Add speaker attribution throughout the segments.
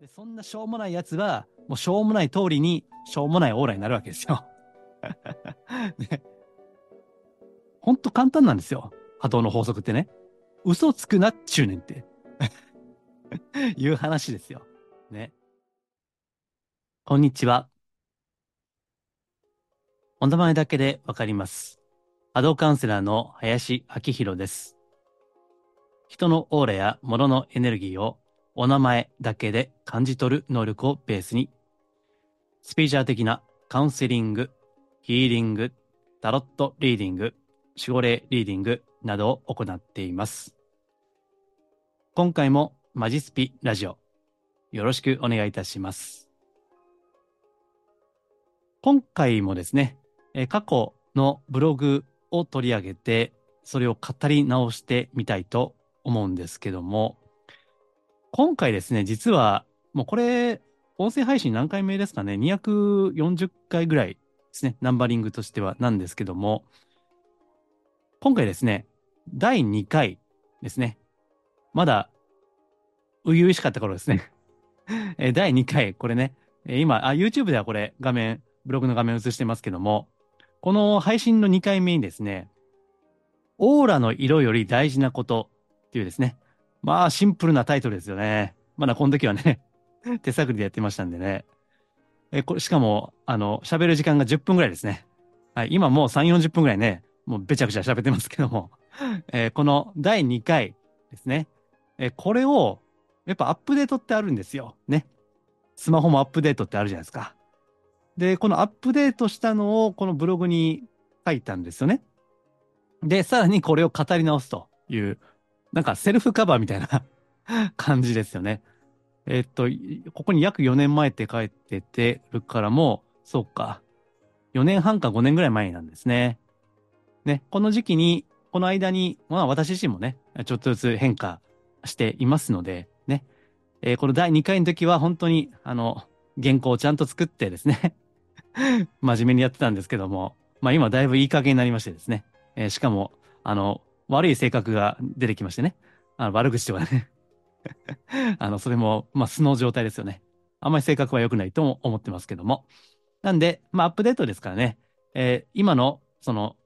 Speaker 1: で、そんなしょうもないやつは、もうしょうもない通りに、しょうもないオーラになるわけですよ。ね。ほんと簡単なんですよ。波動の法則ってね。嘘つくなっちゅうねんって。いう話ですよ。ね。こんにちは。お名前だけでわかります。波動カウンセラーの林明宏です。人のオーラや物のエネルギーをお名前だけで感じ取る能力をベースに、スピーチャー的なカウンセリング、ヒーリング、タロットリーディング、守護霊リーディングなどを行っています。今回もマジスピラジオ、よろしくお願いいたします。今回もですね、え過去のブログを取り上げて、それを語り直してみたいと思うんですけども、今回ですね、実は、もうこれ、音声配信何回目ですかね、240回ぐらいですね、ナンバリングとしてはなんですけども、今回ですね、第2回ですね、まだ、初々しかった頃ですね。第2回、これね、今あ、YouTube ではこれ画面、ブログの画面映してますけども、この配信の2回目にですね、オーラの色より大事なことっていうですね、まあ、シンプルなタイトルですよね。まだこの時はね 手探りでやってましたんでね。え、これ、しかも、あの、喋る時間が10分ぐらいですね。はい、今もう3、40分ぐらいね、もうべちゃくちゃ喋ってますけども、えー、この第2回ですね。えー、これを、やっぱアップデートってあるんですよ。ね。スマホもアップデートってあるじゃないですか。で、このアップデートしたのをこのブログに書いたんですよね。で、さらにこれを語り直すというなんかセルフカバーみたいな 感じですよね。えっと、ここに約4年前って書いててるからもう、そうか。4年半か5年ぐらい前なんですね。ね、この時期に、この間に、まあ私自身もね、ちょっとずつ変化していますので、ね。えー、この第2回の時は本当に、あの、原稿をちゃんと作ってですね 真面目にやってたんですけども、まあ今だいぶいい加減になりましてですね。えー、しかも、あの、悪い性格が出てきましてね。あの悪口とかね あの、それも、まあ、素の状態ですよね。あんまり性格は良くないとも思ってますけども。なんで、まあ、アップデートですからね、えー、今の、その、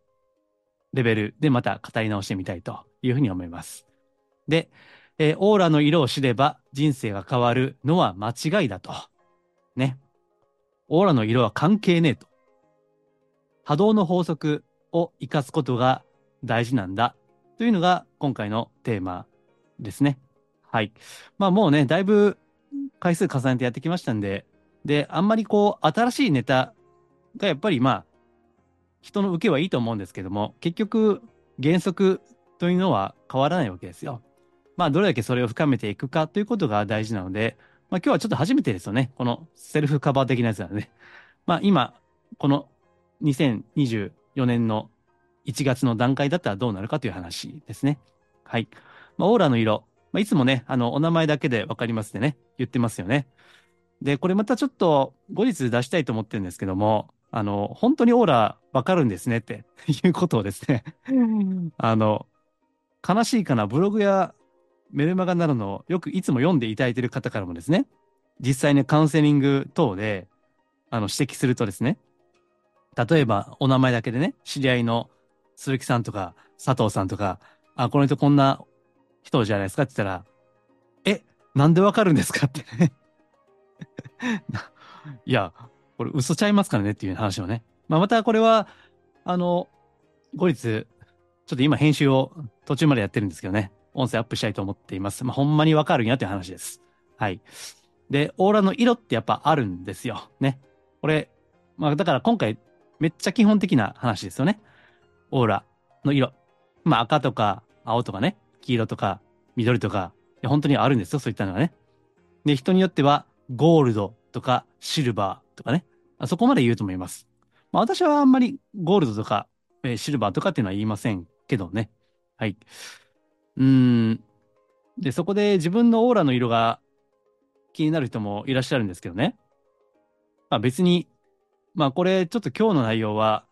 Speaker 1: レベルでまた語り直してみたいというふうに思います。で、えー、オーラの色を知れば人生が変わるのは間違いだと。ね。オーラの色は関係ねえと。波動の法則を活かすことが大事なんだというのが今回のテーマですね。はい。まあもうね、だいぶ回数重ねてやってきましたんで、で、あんまりこう、新しいネタがやっぱりまあ、人の受けはいいと思うんですけども、結局、原則というのは変わらないわけですよ。まあ、どれだけそれを深めていくかということが大事なので、まあ今日はちょっと初めてですよね。このセルフカバー的なやつなので。ねまあ今、この2024年の1月の段階だったらどうなるかという話ですね。はい。まあ、オーラの色。まあ、いつもね、あの、お名前だけでわかりますってね、言ってますよね。で、これまたちょっと後日出したいと思ってるんですけども、あの、本当にオーラわかるんですねって いうことをですねあの、悲しいかな、ブログやメルマガなどのよくいつも読んでいただいている方からもですね、実際にカウンセリング等で、あの、指摘するとですね、例えばお名前だけでね、知り合いの鈴木さんとか佐藤さんとか、あ、この人こんな人じゃないですか？って言ったら、え、なんでわかるんですか？ってね いや、これ嘘ちゃいますからね？っていう話をね。まあ、またこれは、あの、後日、ちょっと今編集を途中までやってるんですけどね、音声アップしたいと思っています。まあ、ほんまにわかるんやという話です。はい。で、オーラの色ってやっぱあるんですよ。ね。これ、まあ、だから今回めっちゃ基本的な話ですよね。オーラの色。まあ赤とか青とかね、黄色とか緑とか、本当にあるんですよ、そういったのがね。で、人によってはゴールドとかシルバーとかね、そこまで言うと思います。まあ私はあんまりゴールドとか、えー、シルバーとかっていうのは言いませんけどね。はい。うん。で、そこで自分のオーラの色が気になる人もいらっしゃるんですけどね。まあ別に、まあこれちょっと今日の内容は、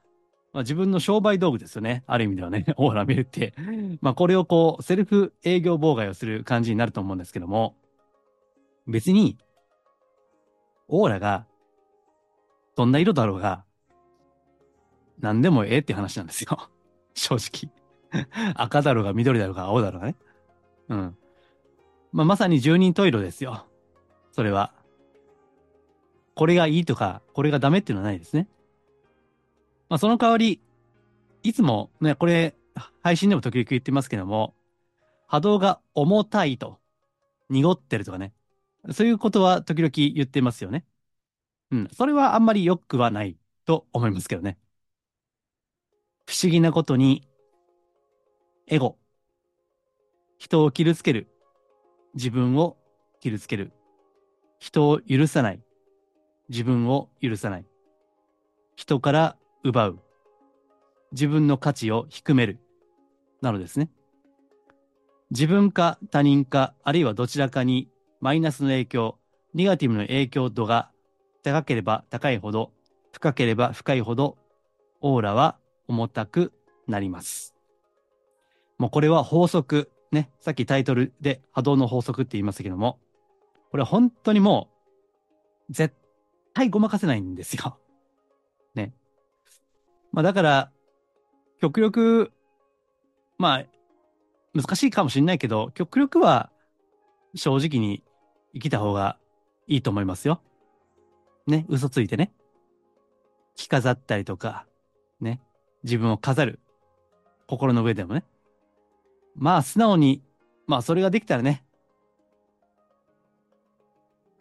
Speaker 1: まあ、自分の商売道具ですよね。ある意味ではね、オーラ見るって。まあ、これをこう、セルフ営業妨害をする感じになると思うんですけども、別に、オーラが、どんな色だろうが、何でもええって話なんですよ。正直。赤だろうが緑だろうが青だろうがね。うん。まあ、まさに十人十色ですよ。それは。これがいいとか、これがダメっていうのはないですね。まあ、その代わり、いつもね、これ、配信でも時々言ってますけども、波動が重たいと、濁ってるとかね。そういうことは時々言ってますよね。うん。それはあんまり良くはないと思いますけどね。不思議なことに、エゴ。人を傷つける。自分を傷つける。人を許さない。自分を許さない。人から奪う。自分の価値を低める。なのですね。自分か他人か、あるいはどちらかにマイナスの影響、ネガティブの影響度が高ければ高いほど、深ければ深いほど、オーラは重たくなります。もうこれは法則。ね。さっきタイトルで波動の法則って言いましたけども、これ本当にもう、絶対ごまかせないんですよ。まあだから、極力、まあ、難しいかもしれないけど、極力は正直に生きた方がいいと思いますよ。ね、嘘ついてね。着飾ったりとか、ね、自分を飾る。心の上でもね。まあ、素直に、まあ、それができたらね、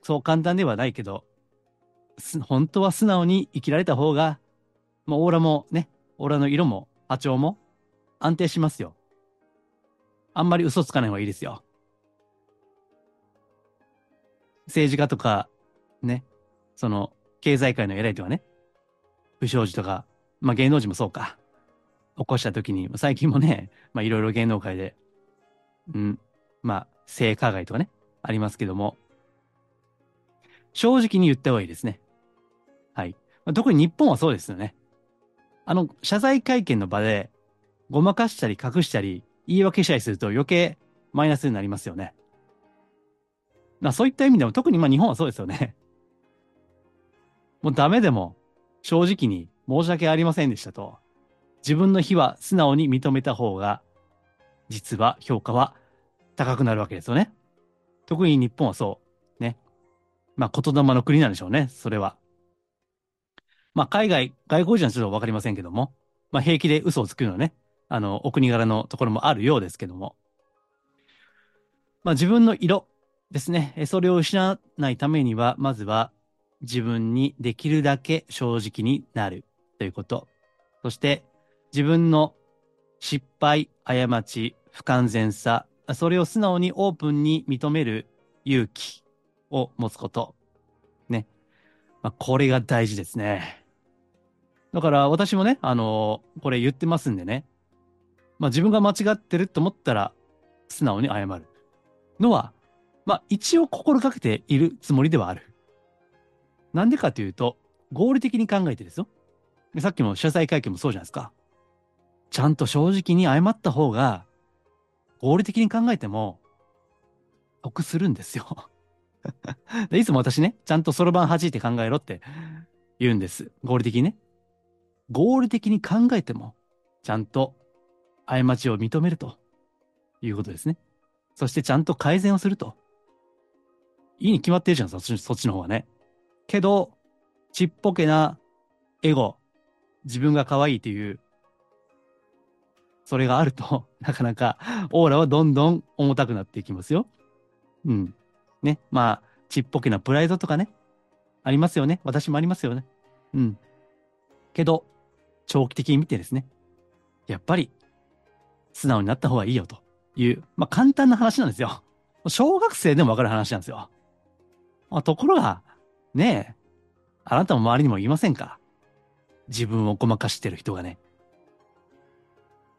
Speaker 1: そう簡単ではないけど、本当は素直に生きられた方が、まあ、オーラもね、オーラの色も波長も安定しますよ。あんまり嘘つかない方がいいですよ。政治家とか、ね、その、経済界の偉いとかね、不祥事とか、まあ芸能人もそうか、起こした時に、最近もね、まあいろいろ芸能界で、うん、まあ、性加害とかね、ありますけども、正直に言った方がいいですね。はい。まあ、特に日本はそうですよね。あの、謝罪会見の場で、ごまかしたり隠したり、言い訳したりすると余計マイナスになりますよね。まあそういった意味でも特にまあ日本はそうですよね。もうダメでも正直に申し訳ありませんでしたと。自分の非は素直に認めた方が、実は評価は高くなるわけですよね。特に日本はそう。ね。まあ言霊の国なんでしょうね。それは。まあ海外、外国人はちょっとわかりませんけども、まあ平気で嘘をつくのはね、あの、お国柄のところもあるようですけども。まあ自分の色ですね。それを失わないためには、まずは自分にできるだけ正直になるということ。そして自分の失敗、過ち、不完全さ、それを素直にオープンに認める勇気を持つこと。まあ、これが大事ですね。だから私もね、あのー、これ言ってますんでね。まあ自分が間違ってると思ったら、素直に謝るのは、まあ一応心がけているつもりではある。なんでかというと、合理的に考えてですよ。さっきの謝罪会見もそうじゃないですか。ちゃんと正直に謝った方が、合理的に考えても、得するんですよいつも私ね、ちゃんとそろばん弾いて考えろって言うんです。合理的にね。合理的に考えても、ちゃんと過ちを認めるということですね。そしてちゃんと改善をすると。いいに決まってるじゃん、そっちそっちの方はね。けど、ちっぽけなエゴ、自分が可愛いという、それがあると、なかなかオーラはどんどん重たくなっていきますよ。うん。ね。まあ、ちっぽけなプライドとかね。ありますよね。私もありますよね。うん。けど、長期的に見てですね。やっぱり、素直になった方がいいよという、まあ簡単な話なんですよ。小学生でもわかる話なんですよ。まあ、ところが、ねえ、あなたも周りにも言いませんか？自分をごまかしてる人がね。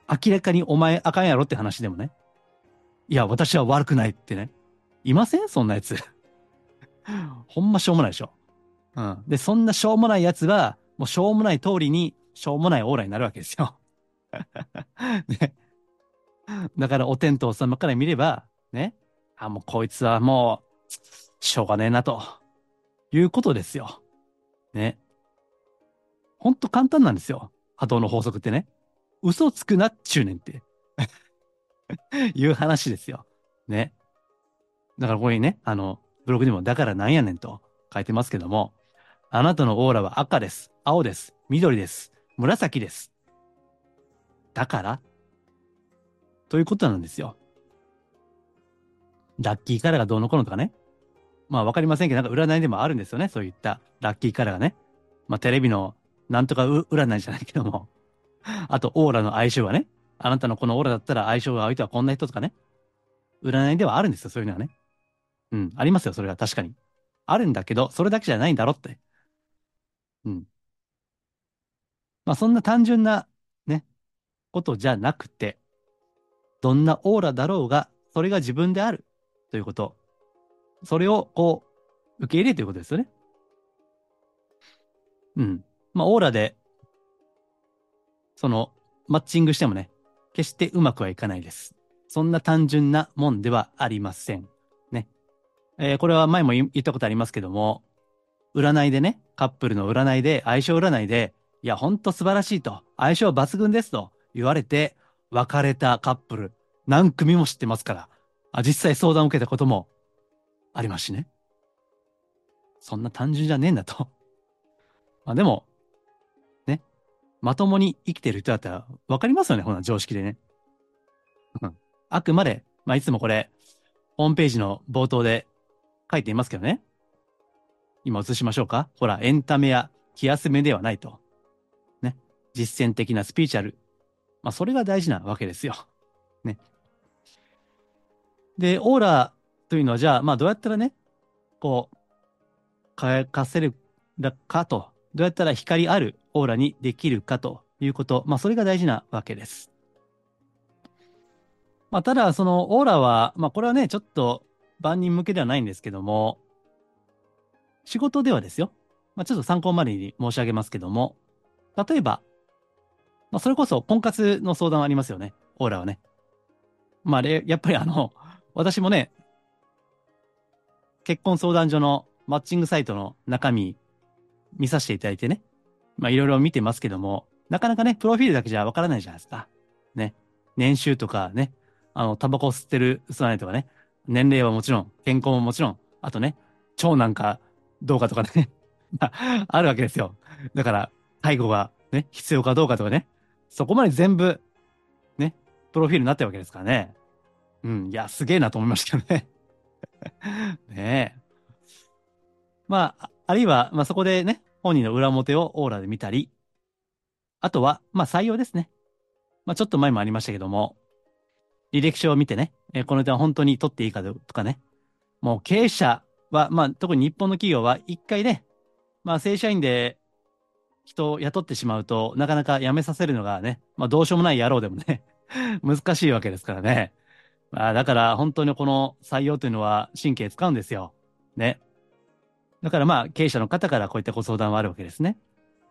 Speaker 1: 明らかにお前あかんやろって話でもね。いや、私は悪くないってね。いません？そんなやつ。ほんましょうもないでしょ。うん。で、そんなしょうもないやつは、もうしょうもない通りに、しょうもないオーラになるわけですよ。ね。だからお天道様から見れば、ね。あ、もうこいつはもう、しょうがねえなと。いうことですよ。ね。ほんと簡単なんですよ。波動の法則ってね。嘘つくなっちゅうねんって いう話ですよ。ね。だからここにね、あの、ブログにもだからなんやねんと書いてますけども、あなたのオーラは赤です。青です。緑です。紫です。だから？ということなんですよ。ラッキーカラーがどうのこうのとかね。まあわかりませんけど、なんか占いでもあるんですよね。そういったラッキーカラーがね。まあテレビのなんとか占いじゃないけども。あと、オーラの相性はね。あなたのこのオーラだったら相性が相手はこんな人とかね。占いではあるんですよ、そういうのはね。うん、ありますよ、それは確かに。あるんだけど、それだけじゃないんだろって。うん。まあそんな単純なね、ことじゃなくて、どんなオーラだろうが、それが自分であるということ。それをこう、受け入れということですよね。うん。まあオーラで、その、マッチングしてもね、決してうまくはいかないです。そんな単純なもんではありません。えー、これは前も言ったことありますけども、占いでね、カップルの占いで、相性占いで、いや、ほんと素晴らしいと、相性抜群ですと言われて、別れたカップル、何組も知ってますから、あ実際相談を受けたこともありますしね。そんな単純じゃねえんだと。まあでも、ね、まともに生きてる人だったら分かりますよね、こんな常識でね。うんあくまで、まあいつもこれ、ホームページの冒頭で書いていますけどね。今映しましょうか。ほら、エンタメや気休めではないと。ね。実践的なスピーチュアル。まあ、それが大事なわけですよ。ね。で、オーラというのは、じゃあ、まあ、どうやったらね、こう、輝かせるかと、どうやったら光あるオーラにできるかということ、まあ、それが大事なわけです。まあ、ただ、そのオーラは、まあ、これはね、ちょっと万人向けではないんですけども、仕事ではですよ。まあ、ちょっと参考までに申し上げますけども、例えば、まあ、それこそ婚活の相談ありますよね。オーラはね。まあ、やっぱりあの、私もね、結婚相談所のマッチングサイトの中身見させていただいてね。まあ、いろいろ見てますけども、なかなかね、プロフィールだけじゃわからないじゃないですか。ね。年収とかね、あの、タバコを吸ってる、吸わないとかね。年齢はもちろん、健康ももちろん、あとね、長男かどうかとかね。まあ、あるわけですよ。だから、介護がね、必要かどうかとかね。そこまで全部、ね、プロフィールになってるわけですからね。うん、いや、すげえなと思いましたけどね。ねえ。まあ、あるいは、まあそこでね、本人の裏表をオーラで見たり、あとは、まあ採用ですね。まあちょっと前もありましたけども、履歴書を見てね、えこの人は本当に取っていいかとかね、もう経営者は、まあ特に日本の企業は一回ね、まあ正社員で人を雇ってしまうと、なかなか辞めさせるのがね、まあどうしようもない野郎でもね 難しいわけですからね。まあだから本当にこの採用というのは神経使うんですよ。ね。だからまあ経営者の方からこういったご相談はあるわけですね。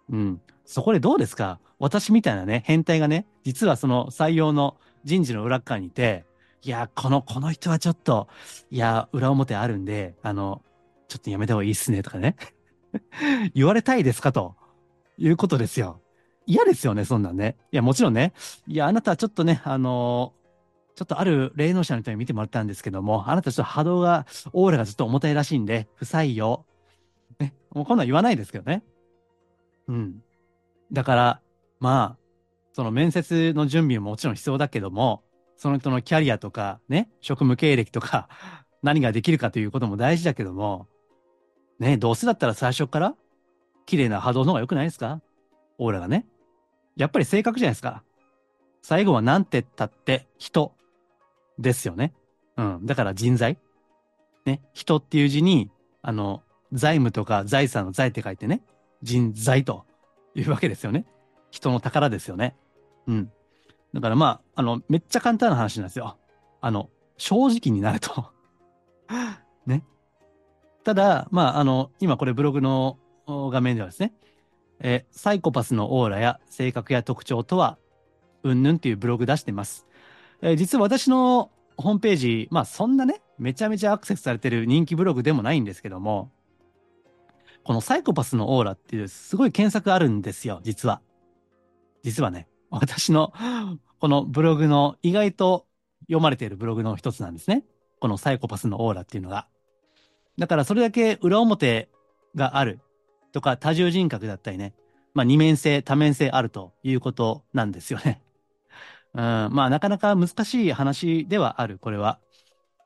Speaker 1: うん。そこでどうですか？私みたいなね、変態がね、実はその採用の人事の裏側にいて、いや、この、この人はちょっと、いや、裏表あるんで、あの、ちょっとやめた方がいいっすね、とかね。言われたいですかということですよ。嫌ですよね、そんなんね。いや、もちろんね。いや、あなたはちょっとね、あのちょっとある霊能者の人に見てもらったんですけども、あなたちょっと波動が、オーラがずっと重たいらしいんで、不採用。ね、もうこんなん言わないですけどね。うん。だから、まあ、その面接の準備ももちろん必要だけども、その人のキャリアとか、ね、職務経歴とか、何ができるかということも大事だけども、ね、どうせだったら最初から、綺麗な波動の方が良くないですか？オーラがね。やっぱり性格じゃないですか。最後はなんてったって人ですよね。うん。だから人材。ね。人っていう字に、あの、財務とか財産の財って書いてね、人材というわけですよね。人の宝ですよね。うん。だからまあ、あの、めっちゃ簡単な話なんですよ。あの、正直になると ね。ただ、まあ、あの、今これブログの画面ではですね、えー、サイコパスのオーラや性格や特徴とは、うんぬんっていうブログ出してます。えー、実は私のホームページ、まあそんなね、めちゃめちゃアクセスされてる人気ブログでもないんですけども、このサイコパスのオーラっていうすごい検索あるんですよ、実は。実はね、私のこのブログの意外と読まれているブログの一つなんですね。このサイコパスのオーラっていうのが。だからそれだけ裏表があるとか多重人格だったりね。まあ二面性、多面性あるということなんですよね。うん、まあなかなか難しい話ではある、これは。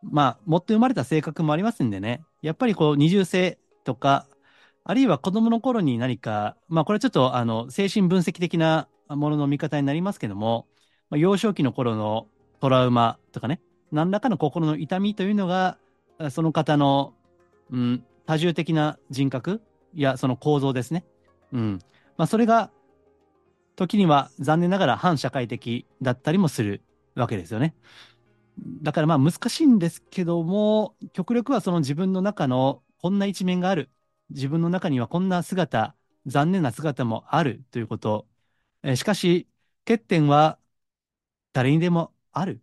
Speaker 1: まあ持って生まれた性格もありますんでね。やっぱりこう二重性とか、あるいは子供の頃に何か、まあこれちょっとあの精神分析的なものの見方になりますけども、まあ、幼少期の頃のトラウマとかね、何らかの心の痛みというのが、その方の、うん、多重的な人格やその構造ですね。うん。まあ、それが、時には残念ながら反社会的だったりもするわけですよね。だからまあ難しいんですけども、極力はその自分の中のこんな一面がある。自分の中にはこんな姿、残念な姿もあるということ。えしかし、欠点は誰にでもある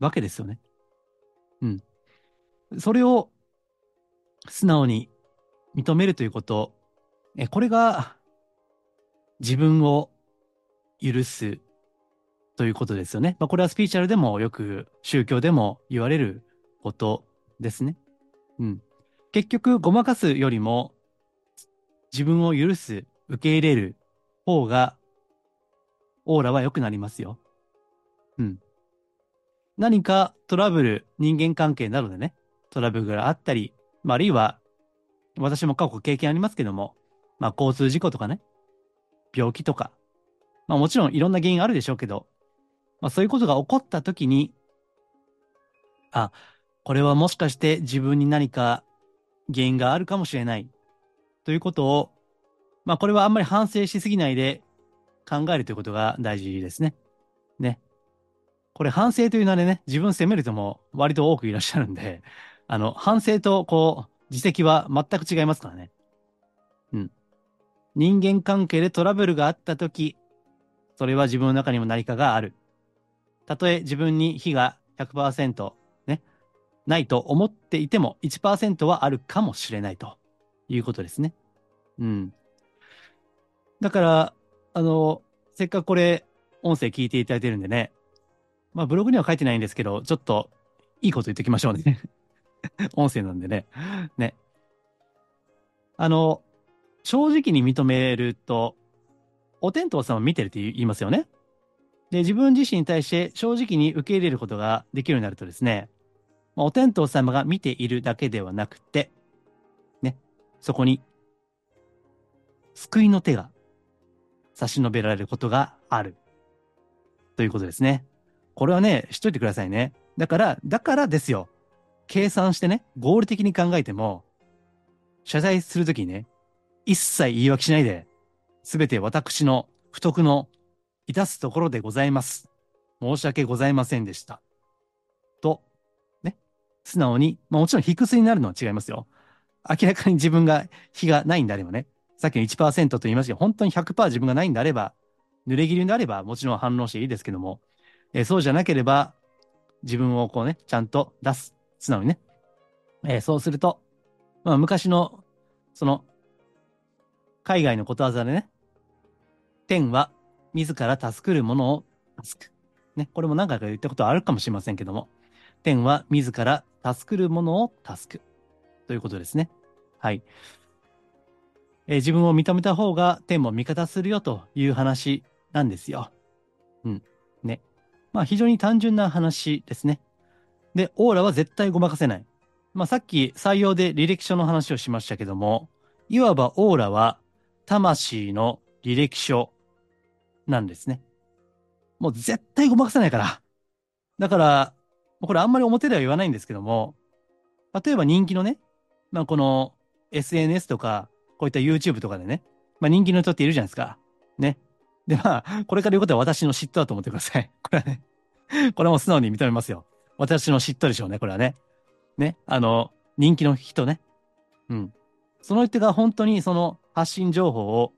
Speaker 1: わけですよね。うん。それを素直に認めるということ、えこれが自分を許すということですよね。まあ、これはスピーチャルでもよく宗教でも言われることですね。うん。結局、ごまかすよりも自分を許す、受け入れる方がオーラは良くなりますよ。うん。何かトラブル、人間関係などでね、トラブルがあったり、まあ、あるいは、私も過去経験ありますけども、まあ、交通事故とかね、病気とか、まあ、もちろんいろんな原因あるでしょうけど、まあ、そういうことが起こった時に、あ、これはもしかして自分に何か原因があるかもしれないということを、まあ、これはあんまり反省しすぎないで考えるということが大事ですね。ね。これ反省という名でね、自分責める人も割と多くいらっしゃるんで、あの、反省とこう、自責は全く違いますからね。うん。人間関係でトラブルがあったとき、それは自分の中にも何かがある。たとえ自分に非が100%ね、ないと思っていても1%はあるかもしれないということですね。うん。だから、あの、せっかくこれ、音声聞いていただいてるんでね、まあ、ブログには書いてないんですけど、ちょっといいこと言っておきましょうね。音声なんでね。ね。あの、正直に認めると、お天道さんを見てるって言いますよね。で、自分自身に対して正直に受け入れることができるようになるとですね、まあ、お天道様が見ているだけではなくて、ね、そこに救いの手が差し伸べられることがある。ということですね。これはね、しといてくださいね。だから、だからですよ。計算してね、合理的に考えても、謝罪するときにね、一切言い訳しないで、すべて私の不徳の致すところでございます。申し訳ございませんでした。と、ね、素直に、まあもちろん低水になるのは違いますよ。明らかに自分が非がないんであればね、さっきの1%と言いましたけど、本当に100%自分がないんであれば、濡れ切りであればもちろん反論していいですけども、えー、そうじゃなければ、自分をこうね、ちゃんと出す。素直にね。えー、そうすると、まあ、昔の、その、海外のことわざでね、天は自ら助くるものを助く。ね、これも何回か言ったことはあるかもしれませんけども、天は自ら助くるものを助く。ということですね。はい。えー、自分を認めた方が天も味方するよという話なんですよ。うん。ね。まあ非常に単純な話ですね。で、オーラは絶対ごまかせない。まあさっき採用で履歴書の話をしましたけども、いわばオーラは魂の履歴書なんですね。もう絶対ごまかせないから。だから、これあんまり表では言わないんですけども、例えば人気のね、まあこの SNS とか、こういった YouTube とかでね、まあ人気の人っているじゃないですか。ね。で、まあ、これから言うことは私の嫉妬だと思ってください。これはね、これも素直に認めますよ。私の嫉妬でしょうね、これはね。ね、あの、人気の人ね。うん。その人が本当にその発信情報を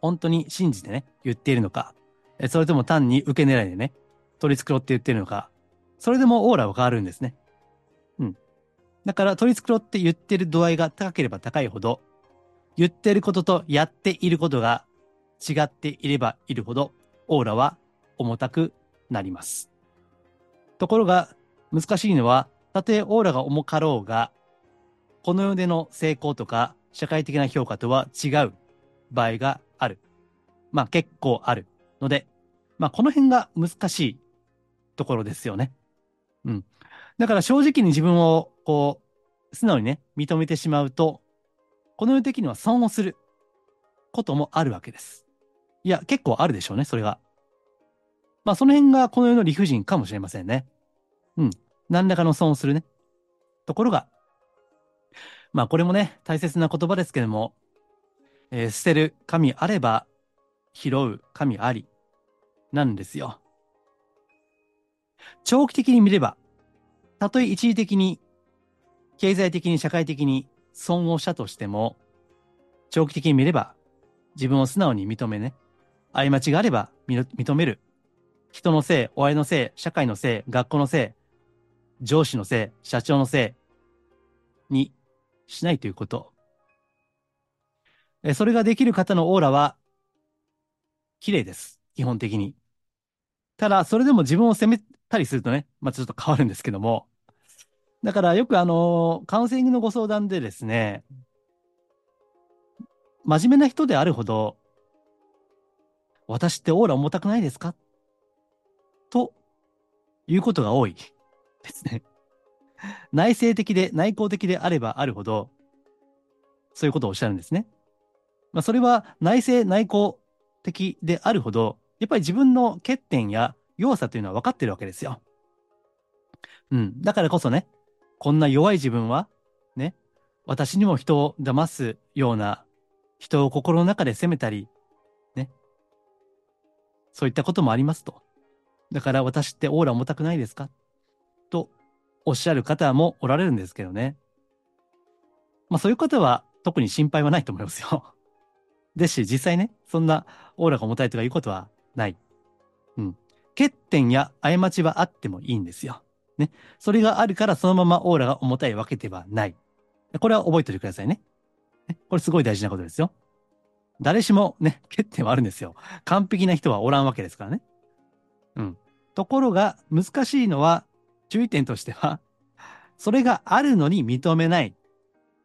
Speaker 1: 本当に信じてね、言っているのか、それとも単に受け狙いでね、取り繕って言ってるのか、それでもオーラは変わるんですね。うん。だから取り繕って言ってる度合いが高ければ高いほど、言ってることとやっていることが違っていればいるほど、オーラは重たくなります。ところが、難しいのは、たとえオーラが重かろうが、この世での成功とか社会的な評価とは違う場合がある。まあ結構あるので、まあこの辺が難しいところですよね。うん。だから正直に自分をこう、素直にね、認めてしまうと、この世的には損をすることもあるわけです。いや、結構あるでしょうね、それが。まあその辺がこの世の理不尽かもしれませんね。うん。何らかの損をするね。ところが、まあこれもね、大切な言葉ですけども、えー、捨てる神あれば、拾う神あり、なんですよ。長期的に見れば、たとえ一時的に、経済的に社会的に損をしたとしても、長期的に見れば、自分を素直に認めね、過ちがあれば認める。人のせい、親のせい、社会のせい、学校のせい、上司のせい、社長のせいにしないということ。それができる方のオーラは、綺麗です。基本的に。ただ、それでも自分を責めたりするとね、まあちょっと変わるんですけども。だからよくあの、カウンセリングのご相談でですね、真面目な人であるほど、私ってオーラ重たくないですか？ということが多いですね。内省的で内向的であればあるほど、そういうことをおっしゃるんですね。まあ、それは内省内向的であるほど、やっぱり自分の欠点や弱さというのは分かってるわけですよ。うん。だからこそね、こんな弱い自分は、ね、私にも人を騙すような、人を心の中で責めたり、ね、そういったこともありますと。だから私ってオーラ重たくないですか？とおっしゃる方もおられるんですけどね。まあそういう方は特に心配はないと思いますよ。ですし、実際ね、そんなオーラが重たいとかいうことはない。うん。欠点や過ちはあってもいいんですよ。ね。それがあるからそのままオーラが重たいわけではない。これは覚えておいてくださいね。これすごい大事なことですよ。誰しもね、欠点はあるんですよ。完璧な人はおらんわけですからね。うん。ところが、難しいのは、注意点としては、それがあるのに認めない。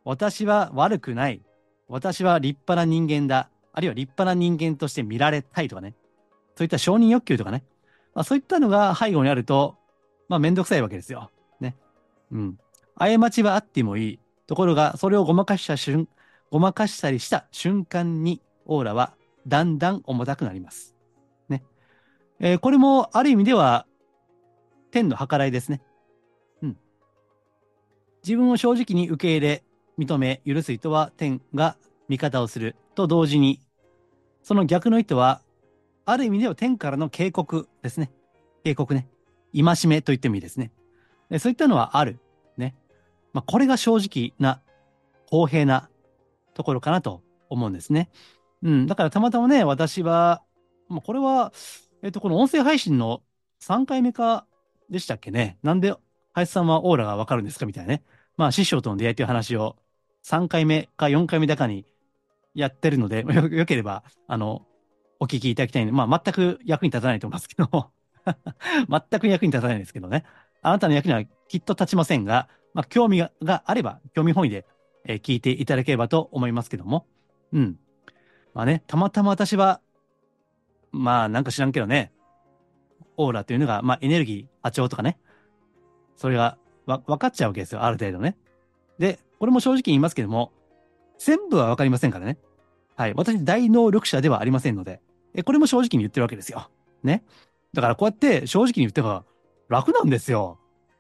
Speaker 1: 私は悪くない。私は立派な人間だ。あるいは立派な人間として見られたいとかね。そういった承認欲求とかね。まあ、そういったのが背後にあると、まあめんどくさいわけですよ。ね。うん。過ちはあってもいい。ところが、それをごまかした瞬、ごまかしたりした瞬間に、オーラはだんだん重たくなります。ね。えー、これもある意味では、天の計らいですね。うん。自分を正直に受け入れ、認め、許す人は天が味方をすると同時に、その逆の意図は、ある意味では天からの警告ですね。警告ね。戒めと言ってもいいですね。そういったのはある。ね。まあ、これが正直な、公平なところかなと思うんですね。うん。だからたまたまね、私は、まあ、これは、えっと、この音声配信の3回目かでしたっけね。なんで、林さんはオーラがわかるんですかみたいなね。まあ、師匠との出会いという話を3回目か4回目だかにやってるので、よよければ、あの、お聞きいただきたいんで、まあ、全く役に立たないと思いますけど、全く役に立たないんですけどね。あなたの役にはきっと立ちませんが、まあ、興味があれば、興味本位で、えー、聞いていただければと思いますけども。うん。まあね、たまたま私は、まあなんか知らんけどね、オーラというのが、まあエネルギー、波長とかね、それがわ分かっちゃうわけですよ、ある程度ね。で、これも正直言いますけども、全部は分かりませんからね。はい。私、大能力者ではありませんので、え、これも正直に言ってるわけですよ。ね。だからこうやって正直に言ってば楽なんですよ。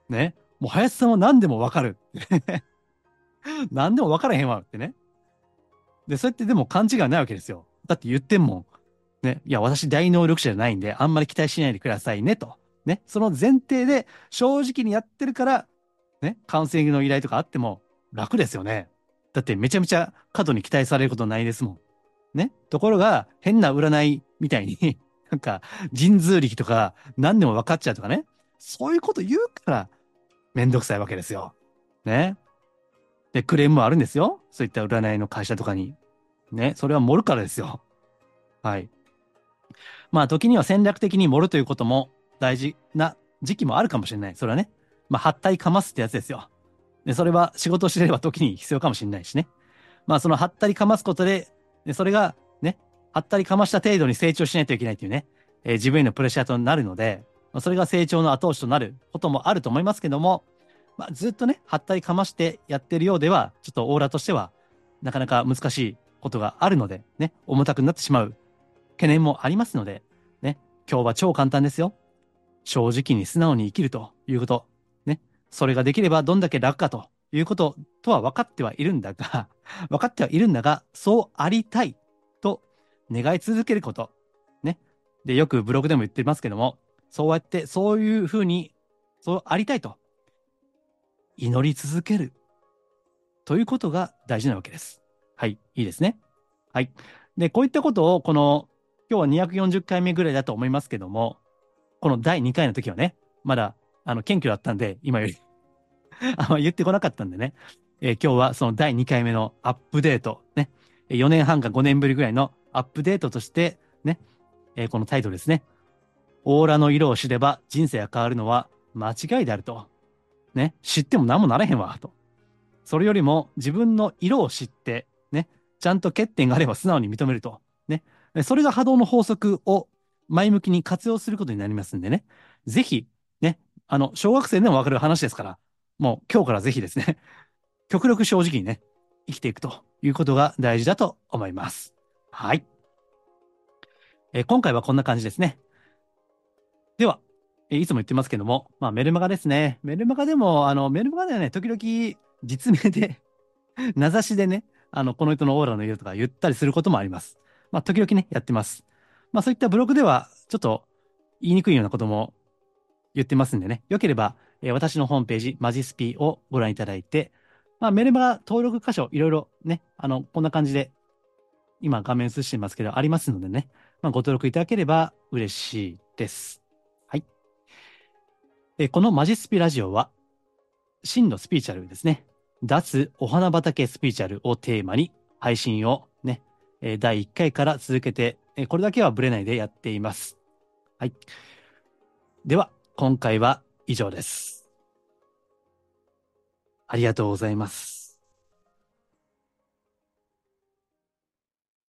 Speaker 1: ね。もう林さんは何でも分かる。何でも分からへんわってね。で、そうやってでも勘違いないわけですよ。だって言ってんもん。ね。いや、私大能力者じゃないんで、あんまり期待しないでくださいね、と。ね。その前提で正直にやってるから、ね。カウンセリングの依頼とかあっても楽ですよね。だってめちゃめちゃ過度に期待されることないですもん。ね。ところが、変な占いみたいになんか、神通力とか、何でも分かっちゃうとかね。そういうこと言うから、めんどくさいわけですよ。ね。で、クレームもあるんですよ。そういった占いの会社とかに。ね、それは盛るからですよ。はい。まあ、時には戦略的に盛るということも大事な時期もあるかもしれない。それはね。まあ、はったりかますってやつですよ。で、それは仕事をしてれば時に必要かもしれないしね。まあ、そのはったりかますことで、でそれが、はったりかました程度に成長しないといけないっていうね、えー、自分へのプレッシャーとなるので、まあ、それが成長の後押しとなることもあると思いますけども、まあ、ずっとね、はったりかましてやってるようでは、ちょっとオーラとしては、なかなか難しいことがあるので、ね、重たくなってしまう懸念もありますので、ね、今日は超簡単ですよ。正直に素直に生きるということ。ね。それができればどんだけ楽かということとは分かってはいるんだが、分かってはいるんだが、そうありたい願い続けること。ね。で、よくブログでも言ってますけども、そうやって、そういうふうに、そうありたいと祈り続けるということが大事なわけです。はい。いいですね。はい。で、こういったことを、この、今日は240回目ぐらいだと思いますけども、この第2回の時はね、まだ、あの、謙虚だったんで、今より あんま言ってこなかったんでね、えー、今日はその第2回目のアップデート、ね、4年半か5年ぶりぐらいのアップデートとして、ね、えー、このタイトルですね。オーラの色を知れば人生が変わるのは間違いであると。ね、知っても何もなれへんわ、と。それよりも自分の色を知って、ね、ちゃんと欠点があれば素直に認めると。ね。それが波動の法則を前向きに活用することになりますんでね。ぜひ、ね、あの、小学生でもわかる話ですから、もう今日からぜひですね、極力正直にね、生きていくということが大事だと思います。はい。えー、今回はこんな感じですね。では、えー、いつも言ってますけども、まあ、メルマガですね。メルマガでも、あの、メルマガではね、時々実名で 名指しでね、あの、この人のオーラの色とか言ったりすることもあります。まあ、時々ね、やってます。まあ、そういったブログでは、ちょっと言いにくいようなことも言ってますんでね、よければ、えー、私のホームページ、マジスピをご覧いただいて、まあ、メルマガ登録箇所、いろいろね、あの、こんな感じで、今画面映してますけど、ありますのでね、まあ、ご登録いただければ嬉しいです。はい。えこのマジスピラジオは、真のスピーチャルですね。脱お花畑スピーチャルをテーマに配信をね、第1回から続けて、これだけはブレないでやっています。はい。では、今回は以上です。ありがとうございます。